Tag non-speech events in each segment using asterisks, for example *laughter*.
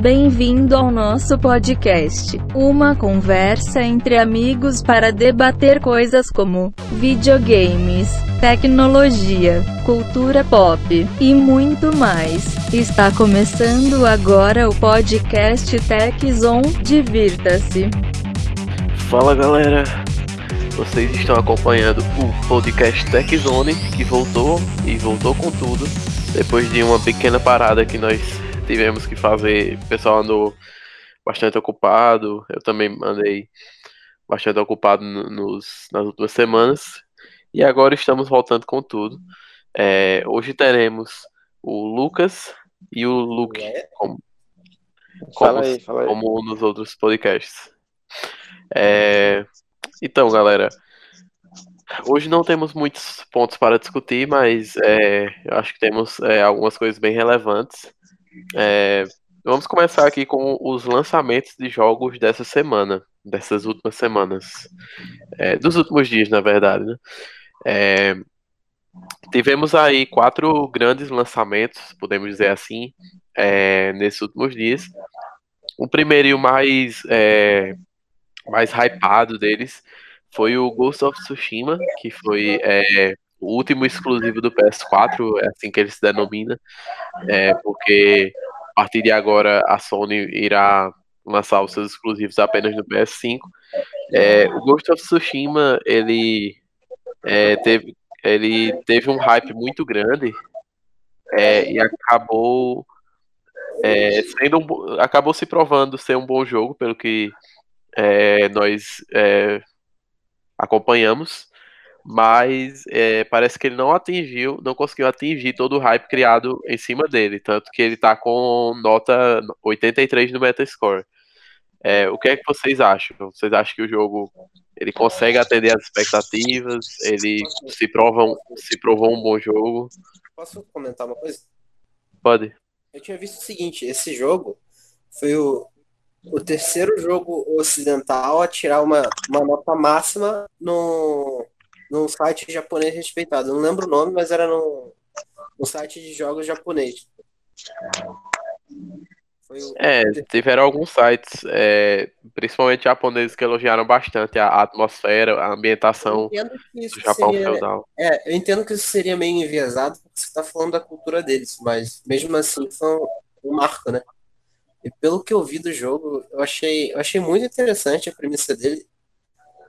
Bem-vindo ao nosso podcast. Uma conversa entre amigos para debater coisas como videogames, tecnologia, cultura pop e muito mais. Está começando agora o podcast Tech Zone. Divirta-se. Fala galera, vocês estão acompanhando o podcast Tech Zone que voltou e voltou com tudo depois de uma pequena parada que nós tivemos que fazer. O pessoal andou bastante ocupado, eu também andei bastante ocupado nos, nas últimas semanas e agora estamos voltando com tudo. É, hoje teremos o Lucas e o Luke como, como, aí. como nos outros podcasts. É, então, galera, hoje não temos muitos pontos para discutir, mas é, eu acho que temos é, algumas coisas bem relevantes. É, vamos começar aqui com os lançamentos de jogos dessa semana, dessas últimas semanas, é, dos últimos dias, na verdade. Né? É, tivemos aí quatro grandes lançamentos, podemos dizer assim, é, nesses últimos dias. O primeiro e o mais é, mais hypado deles foi o Ghost of Tsushima, que foi é, o último exclusivo do PS4, é assim que ele se denomina, é, porque a partir de agora a Sony irá lançar os seus exclusivos apenas no PS5. É, o Ghost of Tsushima ele é, teve, ele teve um hype muito grande é, e acabou é, sendo um bo- acabou se provando ser um bom jogo pelo que é, nós é, acompanhamos, mas é, parece que ele não atingiu, não conseguiu atingir todo o hype criado em cima dele, tanto que ele tá com nota 83 no Metascore. É, o que é que vocês acham? Vocês acham que o jogo ele consegue atender as expectativas? Ele se prova um, se provou um bom jogo? Posso comentar uma coisa? Pode. Eu tinha visto o seguinte, esse jogo foi o, o terceiro jogo ocidental a tirar uma, uma nota máxima no, num site japonês respeitado. Eu não lembro o nome, mas era no, no site de jogos japonês. O, É, tiveram alguns sites, é, principalmente japoneses, que elogiaram bastante a atmosfera, a ambientação do Japão seria, feudal. é, eu entendo que isso seria meio enviesado porque você está falando da cultura deles, mas mesmo assim foi um, um marco, né? E pelo que eu vi do jogo, eu achei, eu achei muito interessante a premissa dele.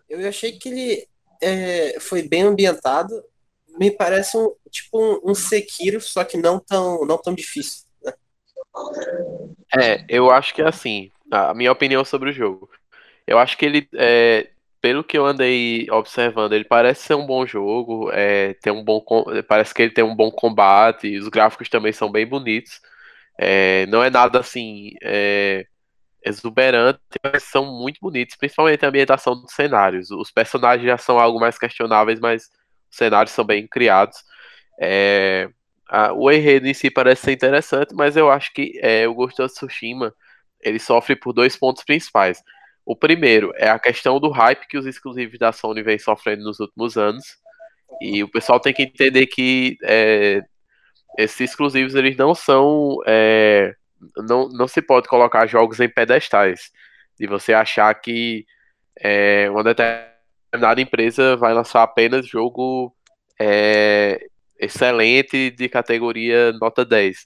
Eu achei que ele é, foi bem ambientado. Me parece um tipo um, um Sekiro, só que não tão, não tão difícil. né? É, eu acho que é assim, a minha opinião sobre o jogo. Eu acho que ele, é, pelo que eu andei observando, ele parece ser um bom jogo, é, tem um bom, parece que ele tem um bom combate, os gráficos também são bem bonitos. É, não é nada assim, é, exuberante, mas são muito bonitos, principalmente a ambientação dos cenários. Os personagens já são algo mais questionáveis, mas os cenários são bem criados. É, a- o enredo em si parece ser interessante, mas eu acho que é, o Ghost of Tsushima ele sofre por dois pontos principais. O primeiro é a questão do hype que os exclusivos da Sony vem sofrendo nos últimos anos. E o pessoal tem que entender que é, esses exclusivos eles não são. é, não, não se pode colocar jogos em pedestais. De você achar que é, uma determinada empresa vai lançar apenas jogo é, excelente de categoria nota 10.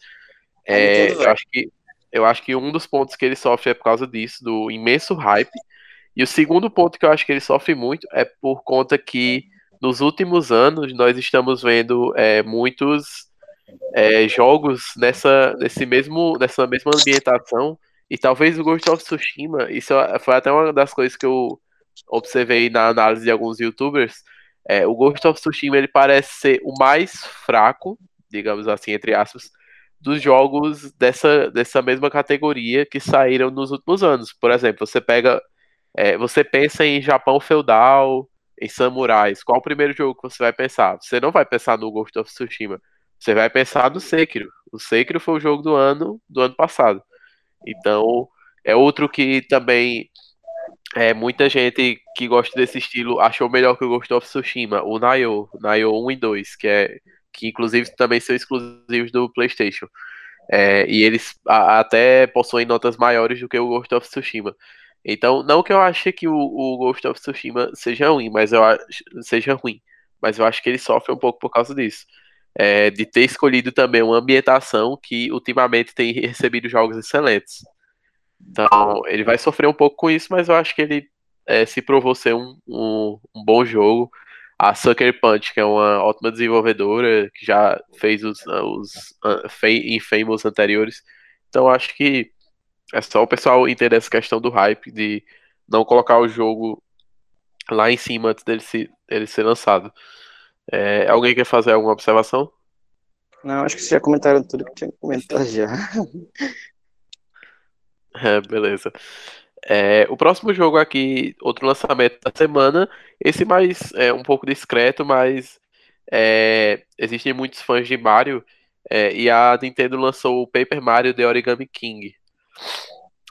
É, eu acho que eu acho que um dos pontos que ele sofre é por causa disso, do imenso hype. E o segundo ponto que eu acho que ele sofre muito é por conta que nos últimos anos nós estamos vendo é, muitos é, jogos nessa, nesse mesmo, nessa mesma ambientação. E talvez o Ghost of Tsushima, isso foi até uma das coisas que eu observei na análise de alguns youtubers. É, o Ghost of Tsushima ele parece ser o mais fraco, digamos assim, entre aspas, dos jogos dessa, dessa mesma categoria que saíram nos últimos anos. Por exemplo, você pega. é, você pensa em Japão feudal, em samurais. Qual o primeiro jogo que você vai pensar? Você não vai pensar no Ghost of Tsushima. Você vai pensar no Sekiro. O Sekiro foi o jogo do ano do ano passado. Então, é outro que também é, muita gente que gosta desse estilo achou melhor que o Ghost of Tsushima, o Nayo, Nayo 1 e 2, que é que inclusive também são exclusivos do PlayStation. É, e eles a, até possuem notas maiores do que o Ghost of Tsushima. Então, não que eu ache que o, o Ghost of Tsushima seja ruim, mas eu acho, seja ruim, mas eu acho que ele sofre um pouco por causa disso. É, de ter escolhido também uma ambientação que ultimamente tem recebido jogos excelentes. Então, ele vai sofrer um pouco com isso, mas eu acho que ele é, se provou ser um, um, um, bom jogo. A Sucker Punch, que é uma ótima desenvolvedora, que já fez os, os uh, Infamous anteriores. Então, acho que é só o pessoal entender essa questão do hype, de não colocar o jogo lá em cima antes dele, se, dele ser lançado. É, alguém quer fazer alguma observação? Não, acho que vocês já comentaram tudo que tinha que comentar já. *laughs* É, beleza. É, o próximo jogo aqui, outro lançamento da semana, esse mais é, um pouco discreto, mas é, existem muitos fãs de Mario é, e a Nintendo lançou o Paper Mario The Origami King.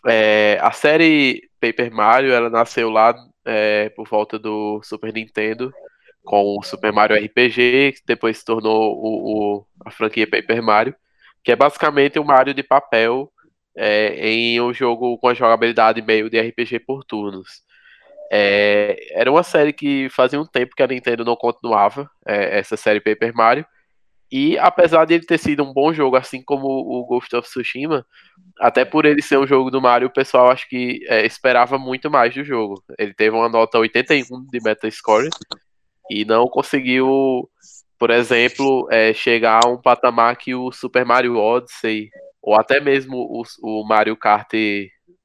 É, a série Paper Mario ela nasceu lá é, por volta do Super Nintendo com o Super Mario RPG, que depois se tornou o, o, a franquia Paper Mario, que é basicamente um Mario de papel é, em um jogo com a jogabilidade meio de RPG por turnos. É, era uma série que fazia um tempo que a Nintendo não continuava, é, essa série Paper Mario, e apesar de ele ter sido um bom jogo, assim como o Ghost of Tsushima, até por ele ser um jogo do Mario, o pessoal acho que é, esperava muito mais do jogo. Ele teve uma nota 81 de Metascore e não conseguiu, por exemplo, é, chegar a um patamar que o Super Mario Odyssey ou até mesmo o, o Mario Kart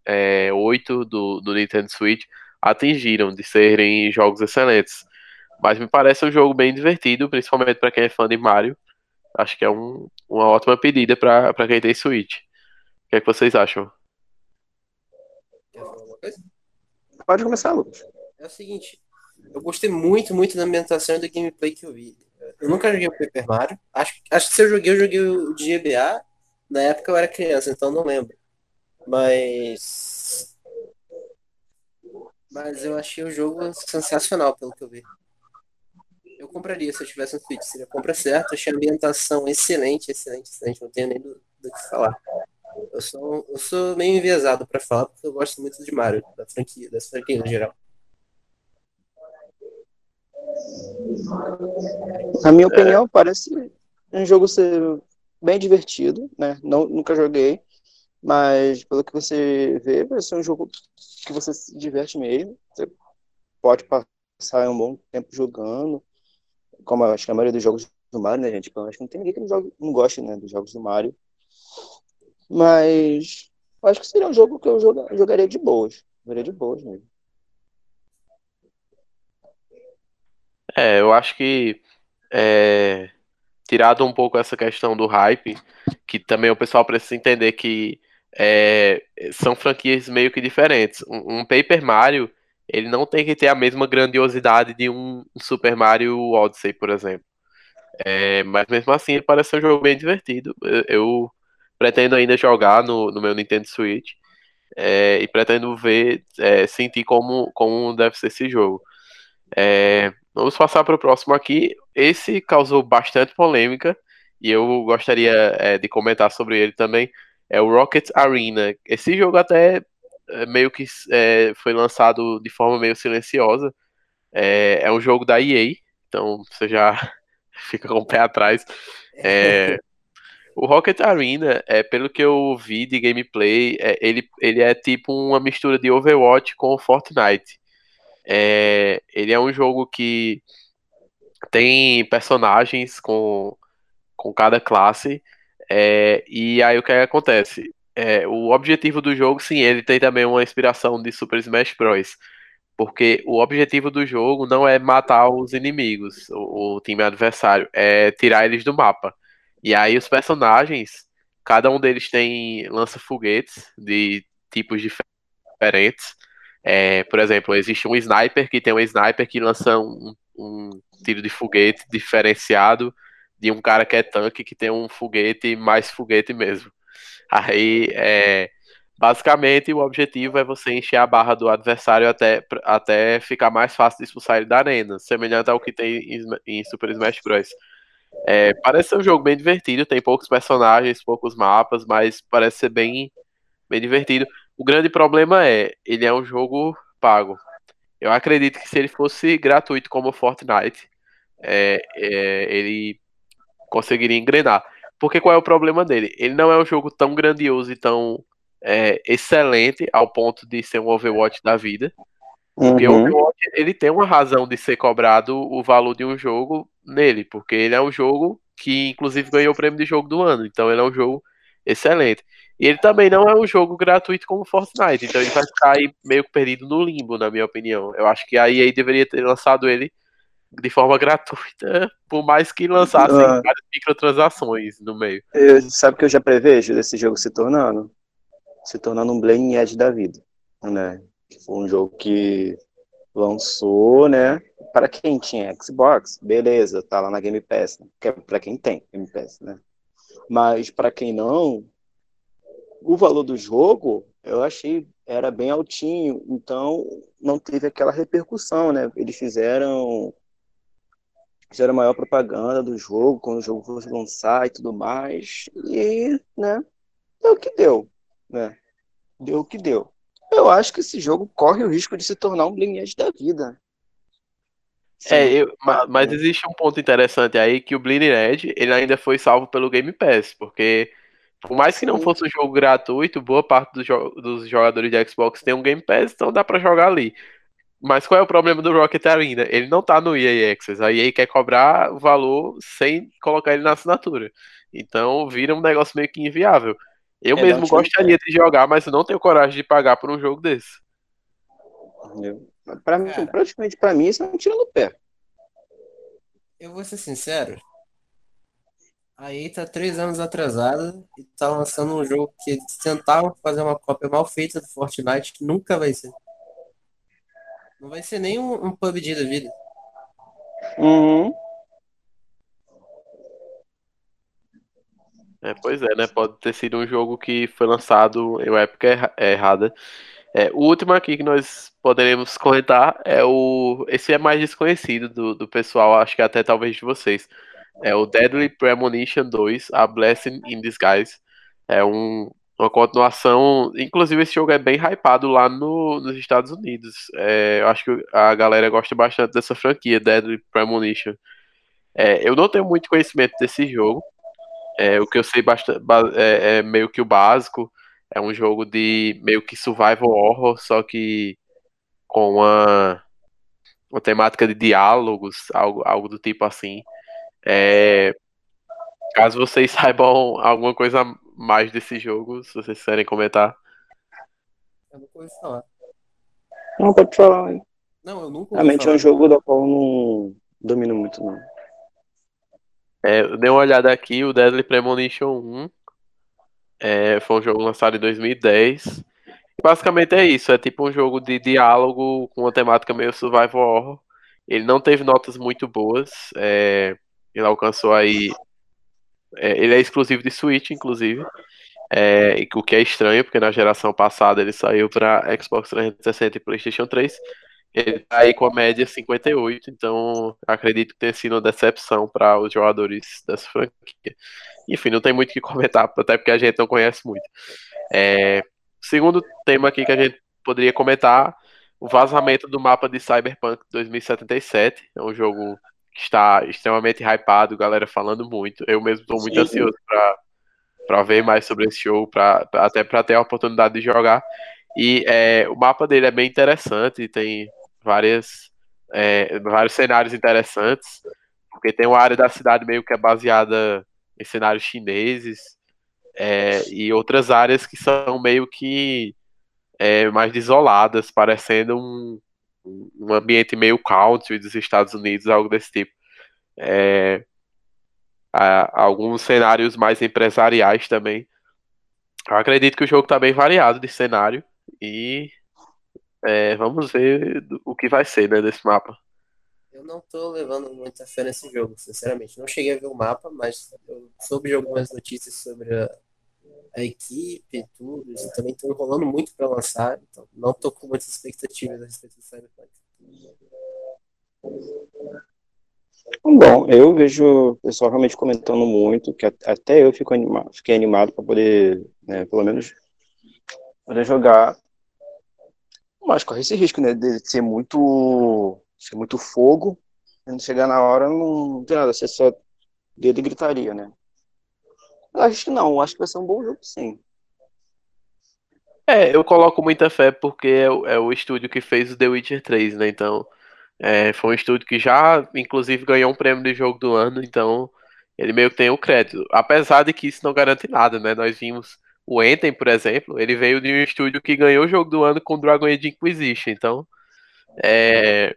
é, 8 do, do Nintendo Switch atingiram de serem jogos excelentes. Mas me parece um jogo bem divertido, principalmente para quem é fã de Mario. Acho que é um, uma ótima pedida para quem tem Switch. O que é que vocês acham? Pode começar, Lucas. É o seguinte, eu gostei muito, muito da ambientação e do gameplay que eu vi. Eu nunca joguei o Paper Mario. Acho, acho que se eu joguei, eu joguei o de GBA. Na época eu era criança, então não lembro. Mas. Mas eu achei o jogo sensacional, pelo que eu vi. Eu compraria se eu tivesse um Switch. Seria a compra certa. Achei a ambientação excelente, excelente, excelente. Não tenho nem do, do que falar. Eu sou, eu sou meio enviesado para falar, porque eu gosto muito de Mario, da franquia, das franquias em geral. Na minha opinião, parece um jogo ser bem divertido, né? Não, nunca joguei, mas pelo que você vê, ser um jogo que você se diverte mesmo. Você pode passar um bom tempo jogando, como eu acho que a maioria dos jogos do Mario, né, gente? Eu acho que não tem ninguém que não, joga, não goste, né, dos jogos do Mario. Mas acho que seria um jogo que eu joga, jogaria de boas. Jogaria de boas mesmo. É, eu acho que é, tirado um pouco essa questão do hype, que também o pessoal precisa entender que é, são franquias meio que diferentes. Um, um, Paper Mario, ele não tem que ter a mesma grandiosidade de um Super Mario Odyssey, por exemplo. É, mas mesmo assim, parece um jogo bem divertido. Eu, eu pretendo ainda jogar no, no meu Nintendo Switch é, e pretendo ver, é, sentir como, como deve ser esse jogo. É, vamos passar para o próximo aqui. Esse causou bastante polêmica e eu gostaria é, de comentar sobre ele também. É o Rocket Arena. Esse jogo até é, meio que é, foi lançado de forma meio silenciosa. É, é, um jogo da EA, então você já *laughs* fica com o pé atrás. É, o Rocket Arena, é, pelo que eu vi de gameplay, é, ele, ele é tipo uma mistura de Overwatch com Fortnite. É, ele é um jogo que tem personagens com, com cada classe. É, e aí o que acontece? É, o objetivo do jogo, sim, ele tem também uma inspiração de Super Smash Bros. Porque o objetivo do jogo não é matar os inimigos, o, o time adversário, é tirar eles do mapa. E aí os personagens, cada um deles tem lança-foguetes de tipos diferentes. É, por exemplo, existe um sniper que tem um sniper que lança um, um tiro de foguete diferenciado de um cara que é tanque que tem um foguete mais foguete mesmo. Aí, é, basicamente, o objetivo é você encher a barra do adversário até, até ficar mais fácil de expulsar ele da arena, semelhante ao que tem em, Super Smash Bros. É, parece ser um jogo bem divertido, tem poucos personagens, poucos mapas, mas parece ser bem, bem divertido. O grande problema é, ele é um jogo pago. Eu acredito que se ele fosse gratuito como o Fortnite, é, é, ele conseguiria engrenar. Porque qual é o problema dele? Ele não é um jogo tão grandioso e tão é, excelente ao ponto de ser um Overwatch da vida. Porque uhum. o Overwatch ele tem uma razão de ser cobrado o valor de um jogo nele, porque ele é um jogo que inclusive ganhou o prêmio de jogo do ano, então ele é um jogo excelente. E ele também não é um jogo gratuito como Fortnite, então ele vai ficar aí meio perdido no limbo, na minha opinião. Eu acho que a EA deveria ter lançado ele de forma gratuita, por mais que lançassem ah. várias microtransações no meio. Eu, sabe o que eu já prevejo desse jogo se tornando? Se tornando um Blame Edge da vida, né? Que foi um jogo que lançou, né? Para quem tinha Xbox, beleza, tá lá na Game Pass, né? que é para quem tem Game Pass, né? Mas para quem não, o valor do jogo eu achei era bem altinho, então não teve aquela repercussão, né? Eles fizeram fizeram maior propaganda do jogo quando o jogo fosse lançar e tudo mais e, né? Deu o que deu, né? Deu o que deu. Eu acho que esse jogo corre o risco de se tornar um Bleeding da vida. Sim. É, eu, mas, mas, existe um ponto interessante aí que o Bleeding Edge ele ainda foi salvo pelo Game Pass, porque por mais que não fosse um jogo gratuito, boa parte do jo dos jogadores de Xbox tem um Game Pass, então dá para jogar ali. Mas qual é o problema do Rocket Arena? Ele não tá no EA Access. A EA quer cobrar o valor sem colocar ele na assinatura. Então vira um negócio meio que inviável. Eu é, mesmo gostaria de jogar, mas não tenho coragem de pagar por um jogo desse. Pra mim, praticamente para mim, isso é um tiro no pé. Eu vou ser sincero, Aí tá três anos atrasada e tá lançando um jogo que eles tentavam fazer uma cópia mal feita do Fortnite que nunca vai ser. Não vai ser nem um, um PUBG da vida. Uhum. É, pois é, né? Pode ter sido um jogo que foi lançado em uma época errada. É, o último aqui que nós poderemos comentar é o. Esse é mais desconhecido do, do pessoal, acho que até talvez de vocês é o Deadly Premonition 2, A Blessing in Disguise. É um, uma continuação. Inclusive, esse jogo é bem hypado lá no, nos Estados Unidos. É, eu acho que a galera gosta bastante dessa franquia, Deadly Premonition. É, eu não tenho muito conhecimento desse jogo. É, o que eu sei bastante, é, é, meio que o básico. É um jogo de meio que survival horror, só que com uma, uma temática de diálogos, algo, algo do tipo assim. É, caso vocês *laughs* saibam alguma coisa mais desse jogo, se vocês quiserem comentar. Eu nunca ouvi falar. Não, pode falar, hein? Não, eu nunca Realmente falar. é um jogo do qual eu não domino muito, não. É, eu dei uma olhada aqui, o Deadly Premonition 1 é, foi um jogo lançado em 2010. Basicamente é isso, é tipo um jogo de diálogo com uma temática meio survival horror. Ele não teve notas muito boas. É, ele alcançou aí. É, ele é exclusivo de Switch, inclusive. É, o que é estranho, porque na geração passada ele saiu para Xbox 360 e PlayStation 3. Ele tá aí com a média 58, então acredito que tenha sido uma decepção para os jogadores dessa franquia. Enfim, não tem muito o que comentar, *laughs* até porque a gente não conhece muito. É, segundo tema aqui que a gente poderia comentar, o vazamento do mapa de Cyberpunk 2077. É um jogo que está extremamente hypado, galera falando muito. Eu mesmo estou muito Sim. ansioso para ver mais sobre esse jogo, pra, até para ter a oportunidade de jogar. E é, o mapa dele é bem interessante, tem várias, é, vários cenários interessantes, porque tem uma área da cidade meio que é baseada em cenários chineses, é, e outras áreas que são meio que é, mais isoladas, parecendo um, um ambiente meio country dos Estados Unidos, algo desse tipo. É, alguns cenários mais empresariais também. Eu acredito que o jogo está bem variado de cenário e é, vamos ver o que vai ser né, desse mapa. Eu não estou levando muita fé nesse jogo, sinceramente. Não cheguei a ver o mapa, mas eu soube de algumas notícias sobre a, a equipe tudo. Eles também estão enrolando muito para lançar, então não estou com muitas expectativas a respeito do Cyberpunk. Bom, eu vejo o pessoal realmente comentando muito, que até eu fico animado, fiquei animado para poder, né, pelo menos, poder jogar. Mas corre esse risco, né, de ser muito, ser muito fogo, e chegar na hora não tem nada, ser só dedo e gritaria, né. Acho que não, acho que vai ser um bom jogo, sim. É, eu coloco muita fé porque é o, é o estúdio que fez o The Witcher 3, né? Então, é, foi um estúdio que já, inclusive, ganhou um prêmio de jogo do ano, então ele meio que tem o crédito. Apesar de que isso não garante nada, né? Nós vimos o Enten, por exemplo, ele veio de um estúdio que ganhou o jogo do ano com Dragon Age Inquisition, então é,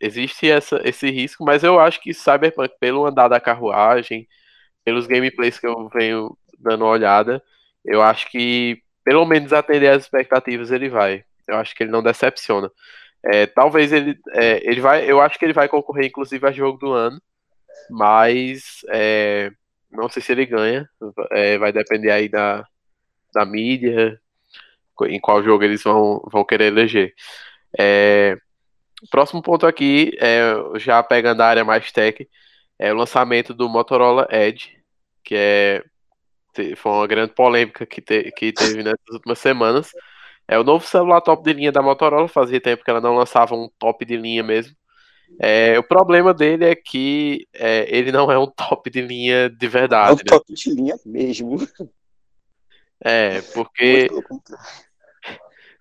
existe essa, esse risco, mas eu acho que Cyberpunk, pelo andar da carruagem, pelos gameplays que eu venho dando uma olhada, eu acho que pelo menos atender as expectativas ele vai. Eu acho que ele não decepciona. É, talvez ele, é, ele vai, eu acho que ele vai concorrer inclusive a jogo do ano, mas é, não sei se ele ganha. É, vai depender aí da, da mídia, em qual jogo eles vão, vão querer eleger. É, próximo ponto aqui, é, já pegando a área mais tech, é o lançamento do Motorola Edge, que é foi uma grande polêmica que, te, que teve nessas últimas semanas. É o novo celular top de linha da Motorola, fazia tempo que ela não lançava um top de linha mesmo. É, o problema dele é que é, ele não é um *laughs* top de linha de verdade. É um né? top de linha mesmo. É, porque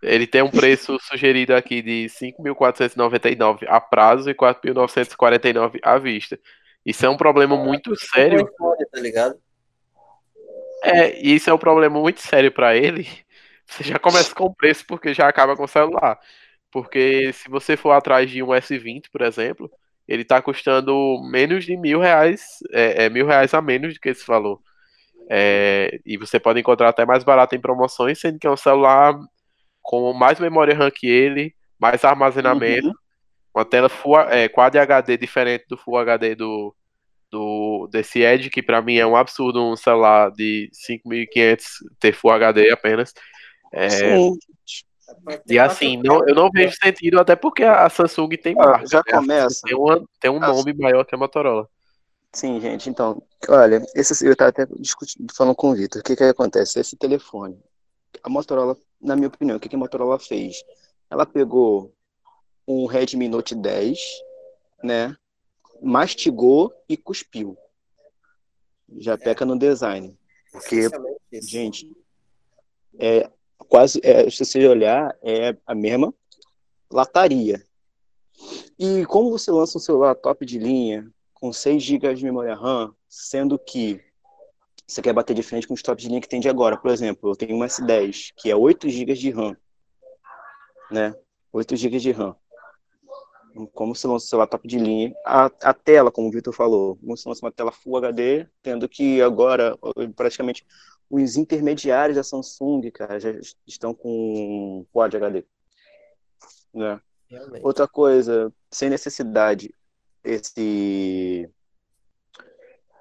ele tem um preço sugerido aqui de 5.499 a prazo e 4.949 à vista. Isso é um problema muito sério. Tá ligado? É, e isso é um problema muito sério para ele. *laughs* Você já começa com o preço porque já acaba com o celular. Porque se você for atrás de um S20, por exemplo, ele está custando menos de mil reais, é, é, mil reais a menos do que esse valor. É, e você pode encontrar até mais barato em promoções, sendo que é um celular com mais memória RAM que ele, mais armazenamento, uhum. Uma tela Full, é, Quad HD diferente do Full HD do, do desse Edge, que para mim é um absurdo um celular de 5.500 ter Full HD apenas. É, Sim. E assim, não, eu não vejo sentido, até porque a Samsung tem ah, Já né? começa. Tem, uma, tem um nome maior que a Motorola. Sim, gente, então, olha, esse, eu estava até discutindo, falando com o Vitor, o que que acontece? Esse telefone, a Motorola, na minha opinião, o que, que a Motorola fez? Ela pegou um Redmi Note 10, né, mastigou e cuspiu. Já peca no design. Porque, gente, é quase, é, se você olhar, é a mesma lataria. E como você lança um celular top de linha, com 6 GB de memória RAM, sendo que você quer bater de frente com os top de linha que tem de agora. Por exemplo, eu tenho um S10, que é 8 GB de RAM. Né? 8 GB de RAM como se lança o top de linha, a, a tela, como o Vitor falou, como se lança uma tela Full HD, tendo que agora, praticamente, os intermediários da Samsung, cara, já estão com Quad HD. Né? Outra coisa, sem necessidade, esse,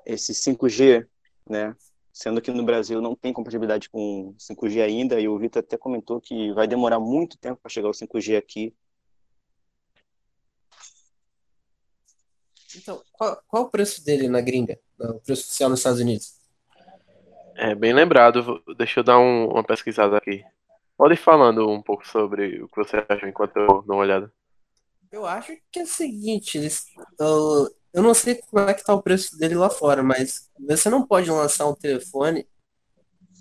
esse 5G, né? Sendo que no Brasil não tem compatibilidade com 5G ainda, e o Vitor até comentou que vai demorar muito tempo para chegar o 5G aqui. Então, qual, qual o preço dele na gringa? O preço oficial nos Estados Unidos? É, bem lembrado. Deixa eu dar um, uma pesquisada aqui. Pode ir falando um pouco sobre o que você acha enquanto eu dou uma olhada. Eu acho que é o seguinte, eu, eu não sei como é que tá o preço dele lá fora, mas você não pode lançar um telefone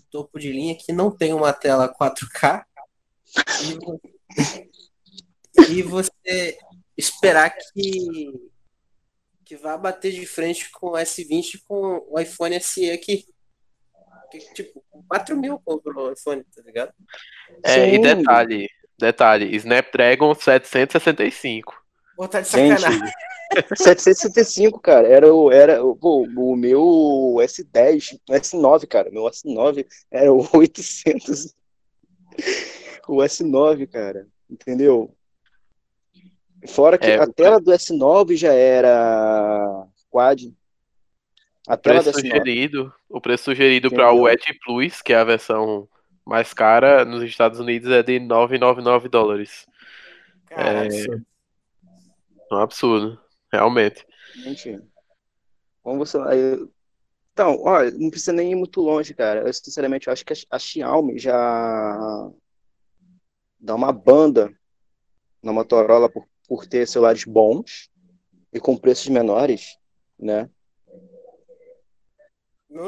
topo de linha que não tem uma tela 4K e, *laughs* e você esperar que que vai bater de frente com o S20 com o iPhone SE aqui. Que, tipo, 4 mil comprou o iPhone, tá ligado? É, Sim. e detalhe, detalhe, Snapdragon 765. Pô, tá de sacanagem. *laughs* Gente, 765, cara, era o, era pô, o meu S10, o S9, cara, meu S9 era o 800. O S9, cara, entendeu? Fora que é, a tela do S9 já era quad. A o preço sugerido, o preço sugerido para o Edge Plus, que é a versão mais cara nos Estados Unidos, é de 999 dólares. é um absurdo, realmente. Gente, como você. Então, olha, não precisa nem ir muito longe, cara. Eu, sinceramente, eu acho que a a Xiaomi já dá uma banda na Motorola por, por ter celulares bons e com preços menores, né?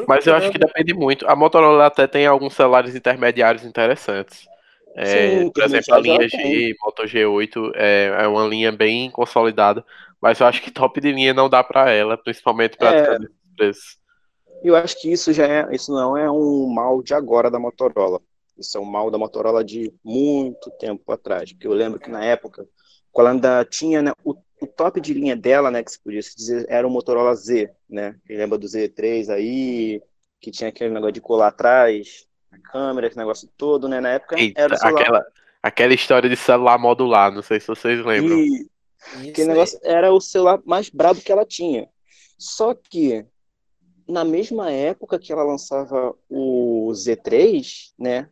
Mas eu acho que depende muito. A Motorola até tem alguns celulares intermediários interessantes. É, Sim, por exemplo, a linha. G, Moto G8 é, é uma linha bem consolidada, mas eu acho que top de linha não dá pra ela, principalmente pra É. ficar nesse preço. E eu acho que isso já é, isso não é um mal de agora da Motorola. Isso é um mal da Motorola de muito tempo atrás. Porque eu lembro que na época, quando ela ainda tinha, né, o, o top de linha dela, né, que se podia se dizer, era o Motorola Z, né? Quem lembra do Z3 aí, que tinha aquele negócio de colar atrás, a câmera, esse negócio todo, né? Na época Eita, era o celular. aquela, aquela história de celular modular, não sei se vocês lembram. E aquele negócio era o celular mais brabo que ela tinha. Só que na mesma época que ela lançava o Z3, né?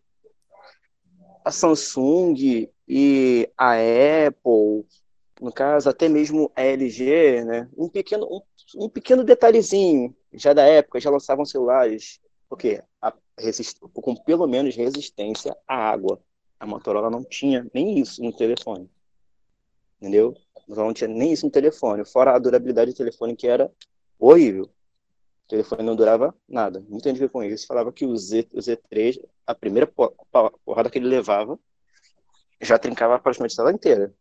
A Samsung e a Apple, no caso, até mesmo a LG, né? Um pequeno, um, um pequeno detalhezinho já da época, já lançavam celulares porque a com pelo menos resistência à água. A Motorola não tinha nem isso no telefone. Entendeu? Não tinha nem isso no telefone, fora a durabilidade do telefone que era horrível. O telefone não durava nada. Muita gente com isso. Falava que o, Z, o Z3, a primeira po- po- porrada que ele levava, já trincava praticamente a tela inteira.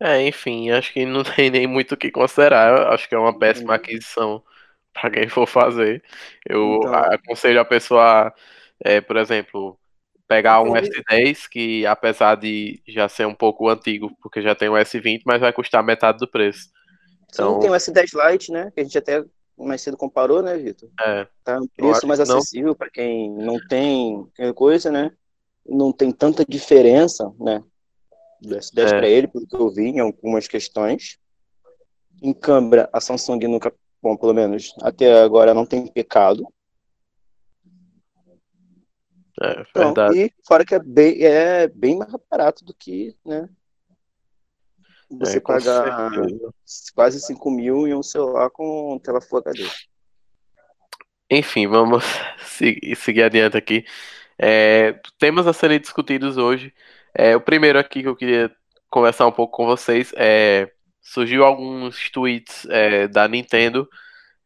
É, enfim, acho que não *laughs* tem nem muito o que considerar. Eu acho que é uma péssima Uhum. aquisição para quem for fazer. Eu Então- aconselho a pessoa, é, por exemplo, pegar um Inclusive- S10, que apesar de já ser um pouco antigo, porque já tem o S20, mas vai custar metade do preço. Então, Sim, tem o S10 Lite, né? Que a gente até mais cedo comparou, né, Vitor? é, Tá um preço mais acessível para quem não tem coisa, né? Não tem tanta diferença, né? Do S10 É. para ele, pelo que eu vi em algumas questões. Em câmera, a Samsung nunca, bom, pelo menos até agora não tem pecado. é Então, verdade. e fora que é bem, é bem mais barato do que, né? Você É, pagar quase 5 mil em um celular com tela Full HD. Enfim, vamos *laughs* seguir, seguir adiante aqui. É, temas a serem discutidos hoje. É, o primeiro aqui que eu queria conversar um pouco com vocês é surgiu alguns tweets é, da Nintendo.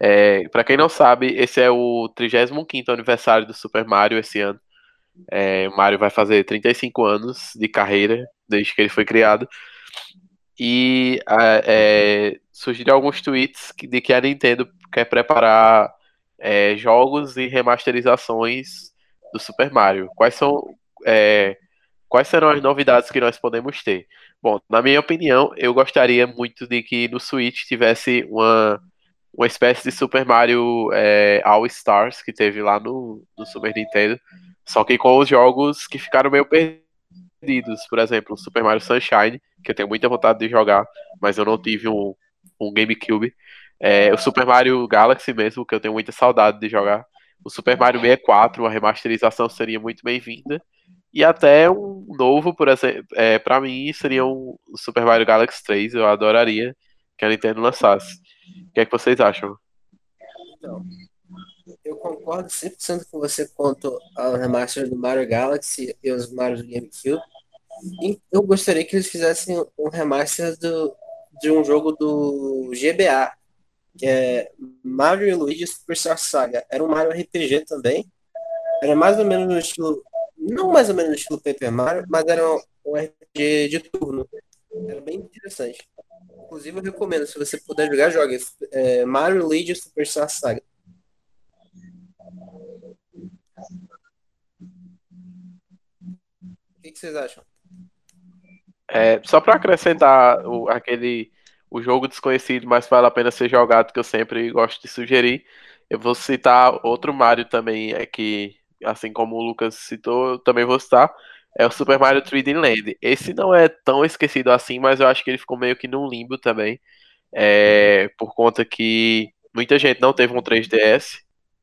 É, para quem não sabe, esse é o 35º aniversário do Super Mario esse ano. É, o Mario vai fazer 35 anos de carreira desde que ele foi criado. E é, surgiram alguns tweets de que a Nintendo quer preparar é, jogos e remasterizações do Super Mario. Quais são, é, quais serão as novidades que nós podemos ter? Bom, na minha opinião, eu gostaria muito de que no Switch tivesse uma, uma espécie de Super Mario é, All Stars que teve lá no, no Super Nintendo, só que com os jogos que ficaram meio perdidos. Por exemplo, Super Mario Sunshine, que eu tenho muita vontade de jogar, mas eu não tive um, um GameCube. É, o Super Mario Galaxy mesmo, que eu tenho muita saudade de jogar. O Super Mario 64, a remasterização seria muito bem-vinda. E até um novo, por exemplo, é, mim, seria um Super Mario Galaxy 3. Eu adoraria que a Nintendo lançasse. O que é que vocês acham? Então, eu concordo 100% com você quanto ao remaster do Mario Galaxy e os Mario do GameCube. Eu gostaria que eles fizessem um remaster do, de um jogo do GBA, que é Mario Luigi Superstar Saga. Era um Mario RPG também. Era mais ou menos no estilo. Não mais ou menos no estilo Paper Mario, mas era um, RPG de turno. Era bem interessante. Inclusive, eu recomendo, se você puder jogar, jogue. É, Mario Luigi Superstar Saga. O que vocês acham? É, só para acrescentar o, aquele o jogo desconhecido, mas vale a pena ser jogado, que eu sempre gosto de sugerir. Eu vou citar outro Mario também, é que, assim como o Lucas citou, eu também vou citar. É o Super Mario 3D Land. Esse não é tão esquecido assim, mas eu acho que ele ficou meio que num limbo também. É, por conta que muita gente não teve um 3DS,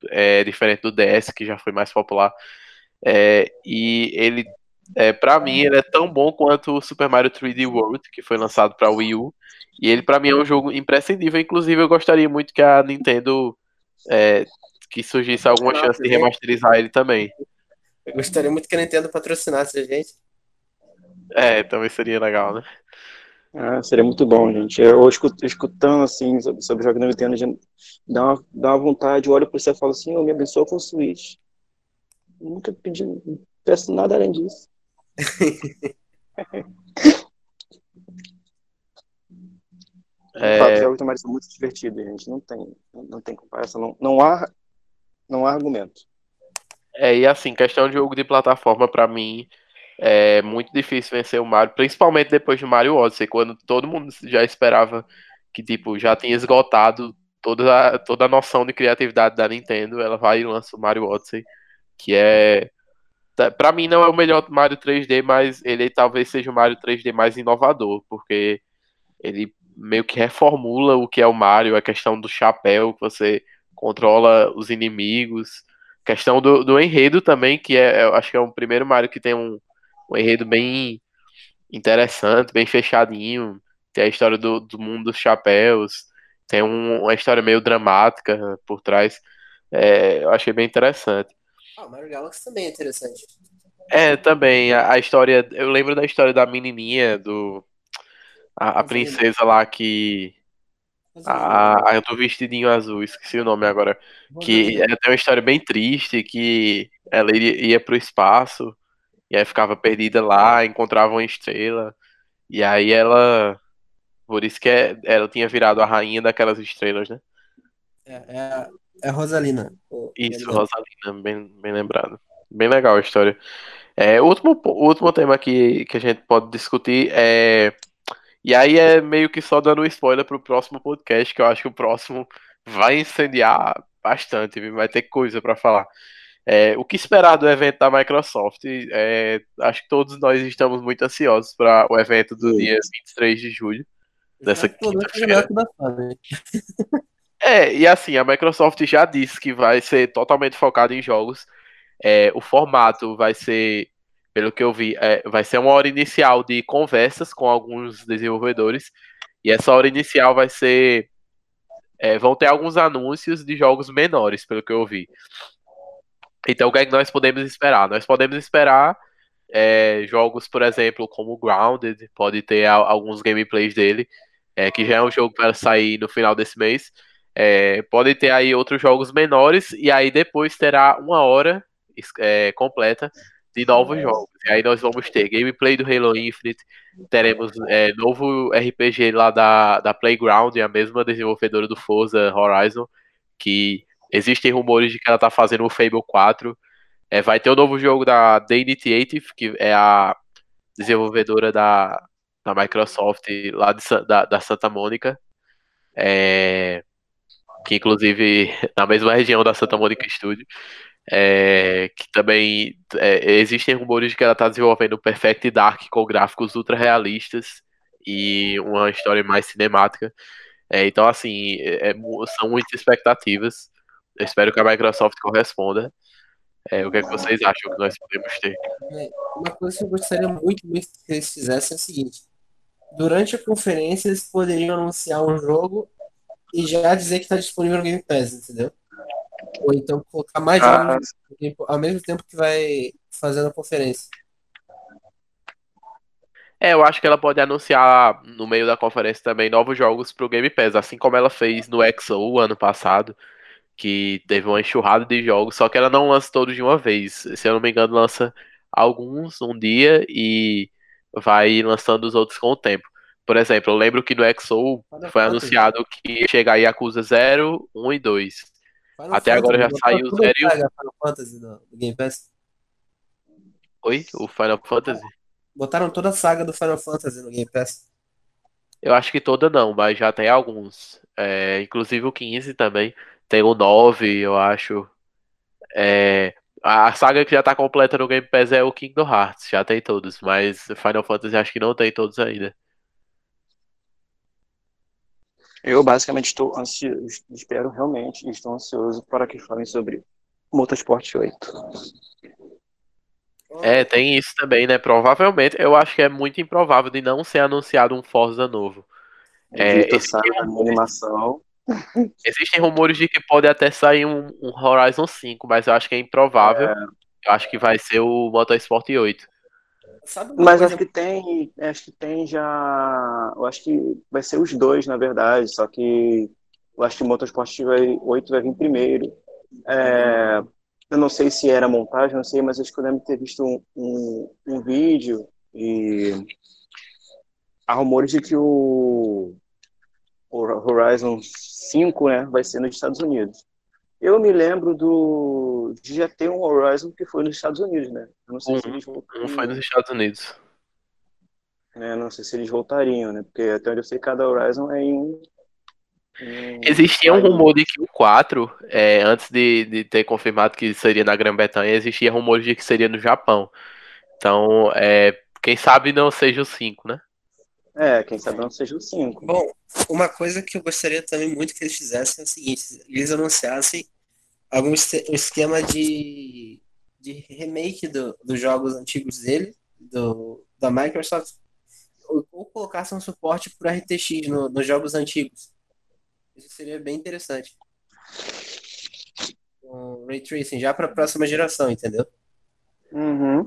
é, diferente do DS, que já foi mais popular. É, e ele É, para mim, ele é tão bom quanto o Super Mario 3D World, que foi lançado para Wii U. E ele, para mim, é um jogo imprescindível. Inclusive, eu gostaria muito que a Nintendo é, que surgisse alguma chance de remasterizar ele também. Eu gostaria muito que a Nintendo patrocinasse a gente. É, também seria legal, né? Ah, seria muito bom, gente. Eu escutando assim sobre, sobre jogos da Nintendo, dá uma, dá uma vontade, olho para você e falo assim, oh, me abençoa com o Switch. Nunca pedi, peço nada além disso. *laughs* é... Os jogos também são muito divertidos, gente. Não tem, não tem comparação. Não, não, há, não há argumento. É, e assim, questão de jogo de plataforma, para mim, é muito difícil vencer o Mario, principalmente depois do Mario Odyssey, quando todo mundo já esperava que, tipo, já tinha esgotado toda a, toda a noção de criatividade da Nintendo, ela vai e lança o Mario Odyssey, que é para mim não é o melhor Mario 3D, mas ele talvez seja o Mario 3D mais inovador, porque ele meio que reformula o que é o Mario, a questão do chapéu, que você controla os inimigos, questão do, do enredo também, que é, eu acho que é o primeiro Mario que tem um, um enredo bem interessante, bem fechadinho, tem a história do, do mundo dos chapéus, tem um, uma história meio dramática por trás, é, eu achei bem interessante. Ah, Mario Galaxy também é interessante. É, também. A, a, história. Eu lembro da história da menininha, do. A, a princesa lá que. A, a, do vestidinho azul, esqueci o nome agora. Que é, tem uma história bem triste, que ela ia, ia pro espaço, e aí ficava perdida lá, encontrava uma estrela, e aí ela. Por isso que é, ela tinha virado a rainha daquelas estrelas, né? É, é, é Rosalina. Isso, Rosalina, bem, bem lembrado. Bem legal a história. É, o, último, o último tema que, que a gente pode discutir é. E aí é meio que só dando um spoiler pro próximo podcast, que eu acho que o próximo vai incendiar bastante, vai ter coisa para falar. É, o que esperar do evento da Microsoft? É, acho que todos nós estamos muito ansiosos para o evento do Sim. dia 23 de julho. Dessa quinta-feira. *laughs* É, e assim, a Microsoft já disse que vai ser totalmente focada em jogos. É, o formato vai ser, pelo que eu vi, é, vai ser uma hora inicial de conversas com alguns desenvolvedores. E essa hora inicial vai ser. É, vão ter alguns anúncios de jogos menores, pelo que eu vi. Então, o que é que nós podemos esperar? Nós podemos esperar é, jogos, por exemplo, como Grounded, pode ter alguns gameplays dele, é, que já é um jogo para sair no final desse mês. É, podem ter aí outros jogos menores e aí depois terá uma hora é, completa de novos jogos. E aí nós vamos ter gameplay do Halo Infinite, teremos é, novo RPG lá da, da Playground, a mesma desenvolvedora do Forza Horizon, que existem rumores de que ela está fazendo o Fable 4. É, vai ter o um novo jogo da The Initiative, que é a desenvolvedora da, da Microsoft lá de, da, da Santa Mônica. É, que inclusive *laughs* na mesma região da Santa Mônica Studio, é, que também é, existem rumores de que ela está desenvolvendo o Perfect Dark com gráficos ultra realistas e uma história mais cinemática. É, então, assim, é, são muitas expectativas. Eu espero que a Microsoft corresponda. É, o que, é que vocês acham que nós podemos ter? É, uma coisa que eu gostaria muito, muito que eles fizessem é o seguinte: durante a conferência, eles poderiam anunciar um jogo e já dizer que está disponível no Game Pass, entendeu? Ou então colocar mais ah. jogos ao mesmo tempo que vai fazendo a conferência. É, eu acho que ela pode anunciar no meio da conferência também novos jogos pro Game Pass, assim como ela fez no XO ano passado, que teve uma enxurrada de jogos, só que ela não lança todos de uma vez. Se eu não me engano, lança alguns um dia e vai lançando os outros com o tempo. Por exemplo, eu lembro que no XO foi Fantasy. anunciado que ia chegar Yakuza 0, 1 e 2. Final Até Fantasy, agora já saiu o 0 e 1. Final Fantasy no Game Pass. Oi? O Final Fantasy? Botaram toda a saga do Final Fantasy no Game Pass. Eu acho que toda não, mas já tem alguns. É, inclusive o 15 também. Tem o 9, eu acho. É, a saga que já tá completa no Game Pass é o Kingdom Hearts, já tem todos, mas Final Fantasy acho que não tem todos ainda. Eu basicamente estou ansioso, espero realmente, estou ansioso para que falem sobre Motorsport 8. É, tem isso também, né? Provavelmente, eu acho que é muito improvável de não ser anunciado um Forza novo. É, é minha animação. *laughs* Existem rumores de que pode até sair um, um Horizon 5, mas eu acho que é improvável. Eu acho que vai ser o Motorsport 8. Sabe Mas coisa acho que tem, acho que tem já. Eu acho que vai ser os dois, na verdade. Só que eu acho que o Motorsport vai, 8 vai vir primeiro. É, eu não sei se era montagem, não sei, mas acho que eu lembro de ter visto um, um, um vídeo e há rumores de que o, o Horizon 5 né, vai ser nos Estados Unidos. Eu me lembro do, de já ter um Horizon que foi nos Estados Unidos, né? Eu Não sei se Um- eles Um voltariam, foi nos Estados Unidos. né? Não sei se eles voltariam, né? Porque até onde eu sei, cada Horizon é em um. em um Existia um rumor de que o 4, é, antes de, de ter confirmado que seria na Grã-Bretanha, existia rumores de que seria no Japão. Então, é, quem sabe não seja o 5, né? É, quem sabe não seja o 5. Bom, uma coisa que eu gostaria também muito que eles fizessem é o seguinte: eles anunciassem algum um esquema de, de remake do- dos jogos antigos dele, do, da Microsoft, ou, ou colocassem um suporte para RTX no- nos jogos antigos. Isso seria bem interessante. Um Ray Tracing já para a próxima geração, entendeu? Uhum.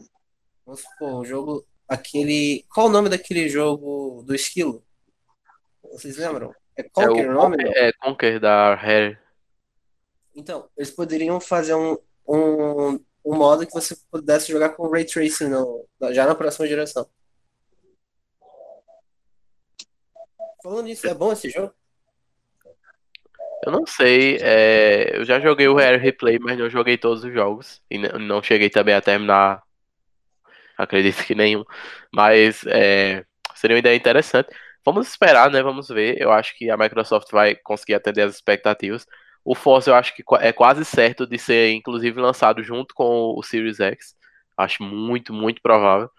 Vamos supor, o jogo, aquele. Qual o nome daquele jogo do esquilo? Vocês lembram? É É Conquer o o nome? não? é, Conquer da Rare. Então, eles poderiam fazer um, um, um modo que você pudesse jogar com Ray Tracing no- já na próxima geração. Falando nisso, é bom esse jogo? Eu não sei, é, eu já joguei o Rare Replay, mas não joguei todos os jogos. E não cheguei também a terminar, acredito que nenhum. Mas é, seria uma ideia interessante. Vamos esperar, né? Vamos ver. Eu acho que a Microsoft vai conseguir atender as expectativas. O Forza eu acho que é quase certo de ser, inclusive, lançado junto com o Series X. Acho muito, muito provável.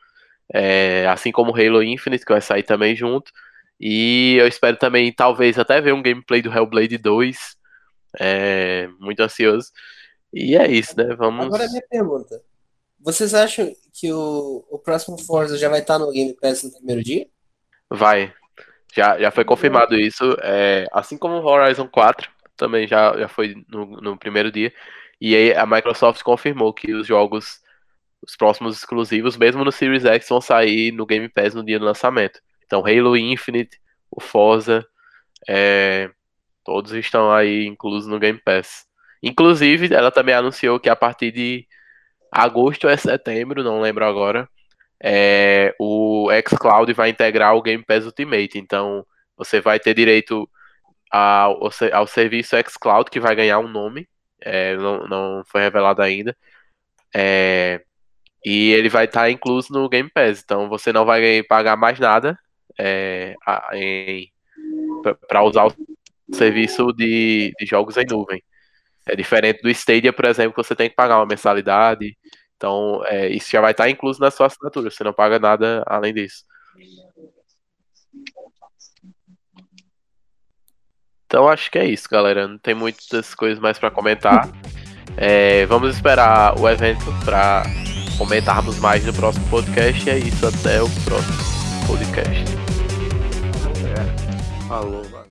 É, assim como o Halo Infinite, que vai sair também junto. E eu espero também, talvez, até ver um gameplay do Hellblade 2. É, muito ansioso. E é isso, né? Vamos. Agora a minha pergunta. Vocês acham que o, o próximo Forza já vai estar no Game Pass no primeiro dia? Vai. Já, já foi confirmado isso. É, assim como o Horizon 4, também já, já foi no, no primeiro dia. E aí a Microsoft confirmou que os jogos, os próximos exclusivos, mesmo no Series X, vão sair no Game Pass no dia do lançamento. Então Halo Infinite, o Forza, é, todos estão aí inclusos no Game Pass. Inclusive, ela também anunciou que a partir de agosto ou setembro, não lembro agora, é, o xCloud vai integrar o Game Pass Ultimate. Então, você vai ter direito ao, ao se- ao serviço xCloud, que vai ganhar um nome, é, não, não foi revelado ainda. É, e ele vai estar incluso no Game Pass. Então, você não vai pagar mais nada é, para usar o serviço de, de jogos em nuvem. É diferente do Stadia, por exemplo, que você tem que pagar uma mensalidade. Então, é, isso já vai estar incluso na sua assinatura. Você não paga nada além disso. Então, acho que é isso, galera. Não tem muitas coisas mais para comentar. É, vamos esperar o evento para comentarmos mais no próximo podcast. E é isso. Até o próximo podcast. Falou.